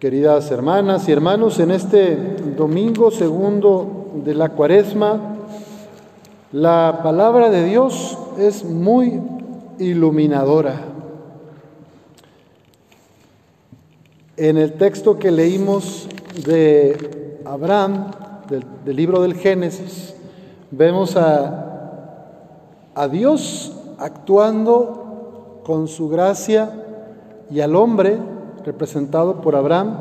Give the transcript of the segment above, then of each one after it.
Queridas hermanas y hermanos, en este domingo segundo de la cuaresma, la palabra de Dios es muy iluminadora. En el texto que leímos de Abraham, del, libro del Génesis, vemos a, a Dios actuando con su gracia y al hombre representado por Abraham,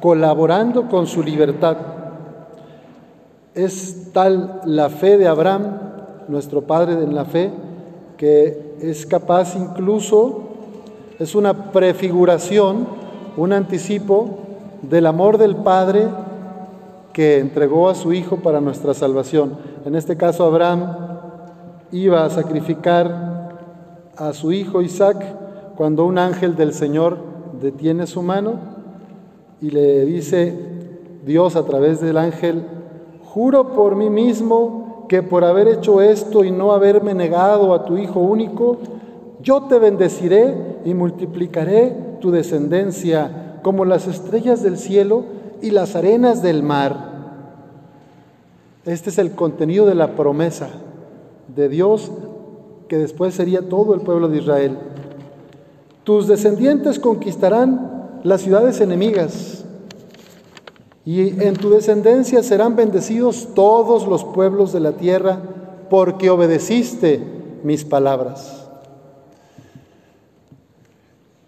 colaborando con su libertad. Es tal la fe de Abraham, nuestro Padre en la fe, que es capaz incluso, es una prefiguración, un anticipo del amor del Padre que entregó a su Hijo para nuestra salvación. En este caso, Abraham iba a sacrificar a su hijo Isaac cuando un ángel del Señor detiene su mano y le dice Dios a través del ángel, juro por mí mismo que por haber hecho esto y no haberme negado a tu Hijo único, yo te bendeciré y multiplicaré tu descendencia como las estrellas del cielo y las arenas del mar. Este es el contenido de la promesa de Dios que después sería todo el pueblo de Israel. Tus descendientes conquistarán las ciudades enemigas y en tu descendencia serán bendecidos todos los pueblos de la tierra porque obedeciste mis palabras.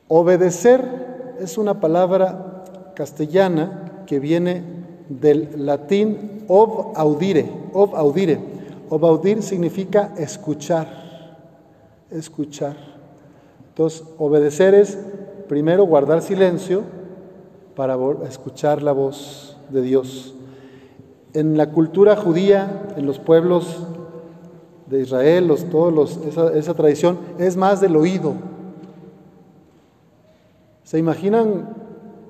Obedecer es una palabra castellana que viene del latín ob audire, ob audire. Significa escuchar, escuchar. Entonces, obedecer es primero guardar silencio para escuchar la voz de Dios. En la cultura judía, en los pueblos de Israel, los, todos los, esa, esa tradición es más del oído. ¿Se imaginan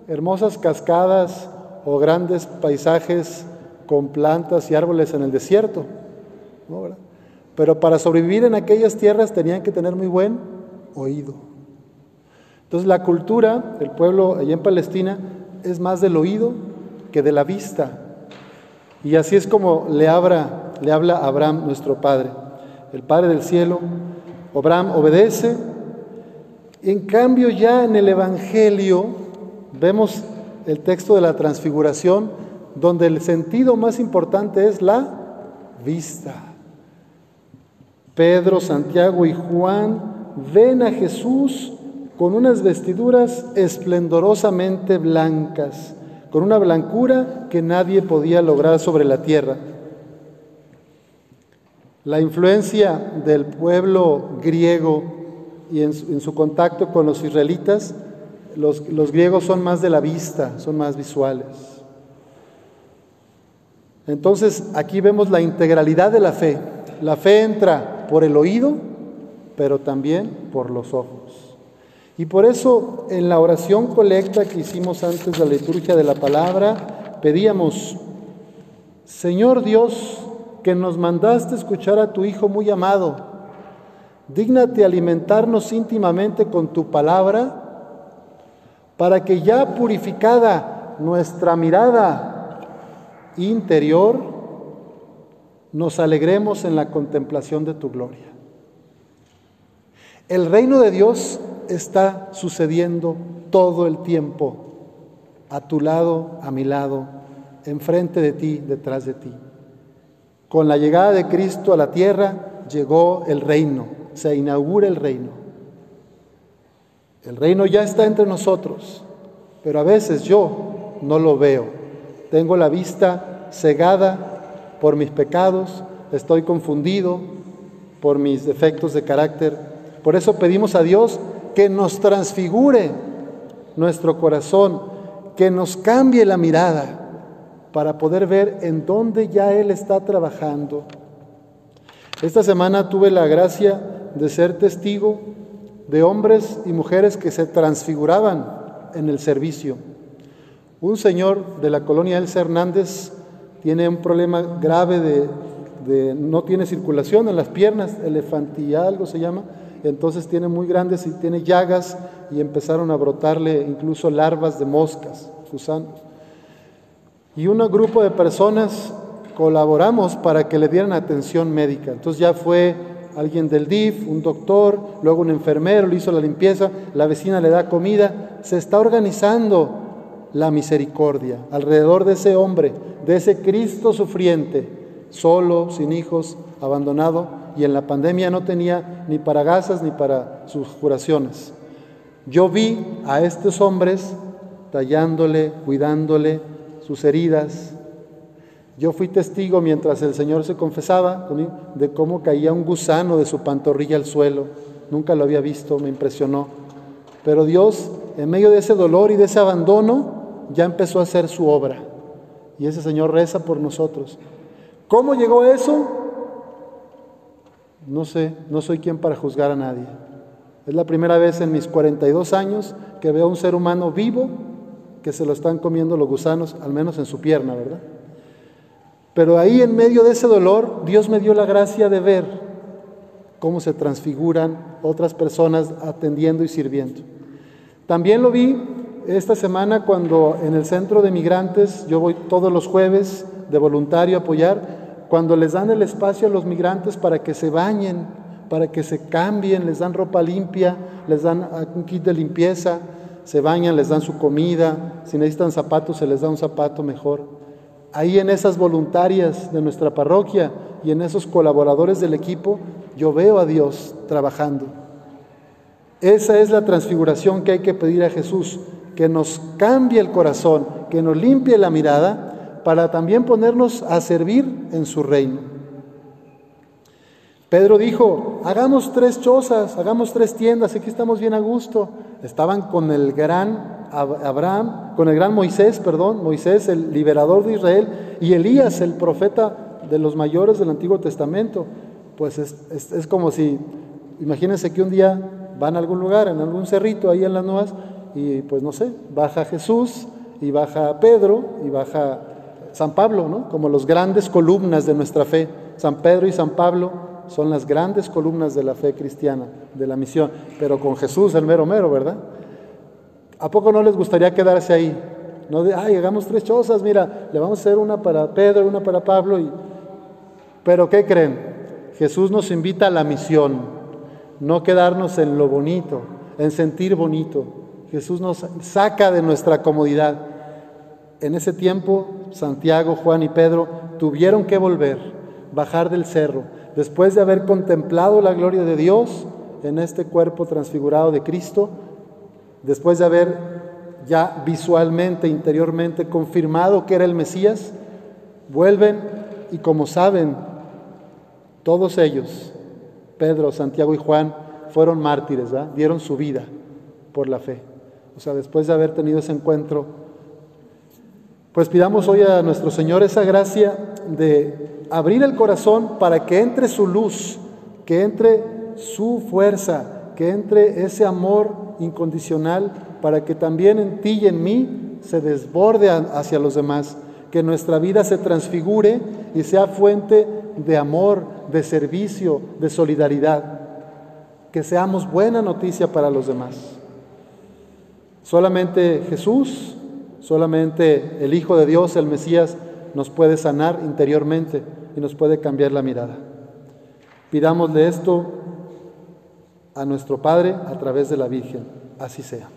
hermosas cascadas o grandes paisajes con plantas y árboles en el desierto? Pero para sobrevivir en aquellas tierras tenían que tener muy buen oído. Entonces la cultura del pueblo allá en Palestina es más del oído que de la vista. Y así es como le habla, le habla Abraham, nuestro Padre, el Padre del cielo. Abraham obedece. En cambio ya en el Evangelio vemos el texto de la transfiguración, donde el sentido más importante es la vista. Pedro, Santiago y Juan ven a Jesús con unas vestiduras esplendorosamente blancas, con una blancura que nadie podía lograr sobre la tierra. La influencia del pueblo griego y en su, contacto con los israelitas, los, griegos son más de la vista, son más visuales. Entonces aquí vemos la integralidad de la fe. La fe entra por el oído, pero también por los ojos. Y por eso en la oración colecta que hicimos antes de la liturgia de la palabra, pedíamos, Señor Dios, que nos mandaste escuchar a tu Hijo muy amado, dígnate alimentarnos íntimamente con tu palabra, para que ya purificada nuestra mirada interior, nos alegremos en la contemplación de tu gloria. El reino de Dios está sucediendo todo el tiempo, a tu lado, a mi lado, enfrente de ti, detrás de ti. Con la llegada de Cristo a la tierra llegó el reino, se inaugura el reino. El reino ya está entre nosotros, pero a veces yo no lo veo. Tengo la vista cegada por mis pecados, estoy confundido por mis defectos de carácter por eso pedimos a Dios que nos transfigure nuestro corazón, que nos cambie la mirada para poder ver en dónde ya Él está trabajando. Esta semana tuve la gracia de ser testigo de hombres y mujeres que se transfiguraban en el servicio. Un señor de la colonia Elsa Hernández tiene un problema grave de, no tiene circulación en las piernas, elefantía algo se llama, entonces tiene muy grandes y tiene llagas y empezaron a brotarle incluso larvas de moscas. gusanos. Y un grupo de personas colaboramos para que le dieran atención médica. Entonces ya fue alguien del DIF, un doctor, luego un enfermero, le hizo la limpieza, la vecina le da comida. Se está organizando la misericordia alrededor de ese hombre, de ese Cristo sufriente, solo, sin hijos, abandonado, y en la pandemia no tenía ni para gasas ni para sus curaciones. Yo vi a estos hombres tallándole, cuidándole sus heridas. Yo fui testigo mientras el Señor se confesaba de cómo caía un gusano de su pantorrilla al suelo. Nunca lo había visto, me impresionó. Pero Dios, en medio de ese dolor y de ese abandono, ya empezó a hacer su obra. Y ese Señor reza por nosotros. ¿Cómo llegó eso? No sé, no soy quien para juzgar a nadie. Es la primera vez en mis 42 años que veo a un ser humano vivo que se lo están comiendo los gusanos, al menos en su pierna, ¿verdad? Pero ahí en medio de ese dolor, Dios me dio la gracia de ver cómo se transfiguran otras personas atendiendo y sirviendo. También lo vi esta semana cuando en el centro de migrantes, yo voy todos los jueves de voluntario a apoyar, cuando les dan el espacio a los migrantes para que se bañen, para que se cambien, les dan ropa limpia, les dan un kit de limpieza, se bañan, les dan su comida, si necesitan zapatos se les da un zapato mejor. Ahí en esas voluntarias de nuestra parroquia y en esos colaboradores del equipo, yo veo a Dios trabajando. Esa es la transfiguración que hay que pedir a Jesús, que nos cambie el corazón, que nos limpie la mirada, para también ponernos a servir en su reino. Pedro dijo, hagamos tres chozas, hagamos tres tiendas, aquí estamos bien a gusto. Estaban con el gran Abraham, con el gran Moisés, perdón, Moisés, el liberador de Israel, y Elías, el profeta de los mayores del Antiguo Testamento. Pues es, como si, imagínense que un día van a algún lugar, en algún cerrito ahí en las nuevas, y pues no sé, baja Jesús y baja Pedro y baja San Pablo, ¿no? Como los grandes columnas de nuestra fe, San Pedro y San Pablo son las grandes columnas de la fe cristiana, de la misión, pero con Jesús el mero mero, ¿verdad? ¿A poco no les gustaría quedarse ahí? No de, ay, hagamos tres chozas, mira, le vamos a hacer una para Pedro, una para Pablo, y... pero ¿qué creen? Jesús nos invita a la misión, no quedarnos en lo bonito, en sentir bonito. Jesús nos saca de nuestra comodidad. En ese tiempo, Santiago, Juan y Pedro tuvieron que volver, bajar del cerro, después de haber contemplado la gloria de Dios en este cuerpo transfigurado de Cristo, después de haber ya visualmente, interiormente confirmado que era el Mesías, vuelven y como saben, todos ellos, Pedro, Santiago y Juan, fueron mártires, dieron su vida por la fe. O sea, después de haber tenido ese encuentro, pues pidamos hoy a nuestro Señor esa gracia de abrir el corazón para que entre su luz, que entre su fuerza, que entre ese amor incondicional, para que también en ti y en mí se desborde hacia los demás, que nuestra vida se transfigure y sea fuente de amor, de servicio, de solidaridad, que seamos buena noticia para los demás. Solamente Jesús, solamente el Hijo de Dios, el Mesías, nos puede sanar interiormente y nos puede cambiar la mirada. Pidámosle esto a nuestro Padre a través de la Virgen. Así sea.